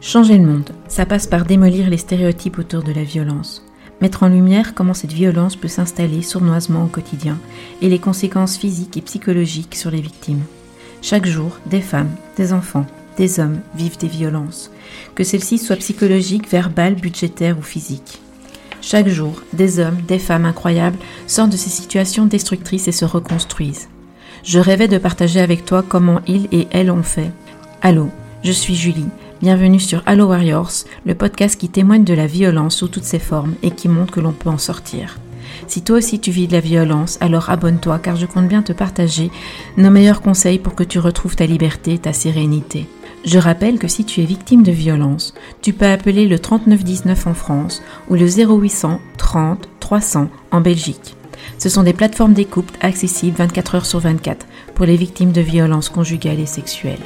Changer le monde, ça passe par démolir les stéréotypes autour de la violence. Mettre en lumière comment cette violence peut s'installer sournoisement au quotidien et les conséquences physiques et psychologiques sur les victimes. Chaque jour, des femmes, des enfants, des hommes vivent des violences, que celles-ci soient psychologiques, verbales, budgétaires ou physiques. Chaque jour, des hommes, des femmes incroyables sortent de ces situations destructrices et se reconstruisent. Je rêvais de partager avec toi comment ils et elles ont fait. Allô, je suis Julie Bienvenue sur Hello Warriors, le podcast qui témoigne de la violence sous toutes ses formes et qui montre que l'on peut en sortir. Si toi aussi tu vis de la violence, alors abonne-toi car je compte bien te partager nos meilleurs conseils pour que tu retrouves ta liberté, ta sérénité. Je rappelle que si tu es victime de violence, tu peux appeler le 3919 en France ou le 0800 30 300 en Belgique. Ce sont des plateformes d'écoute accessibles 24 heures sur 24 pour les victimes de violences conjugales et sexuelles.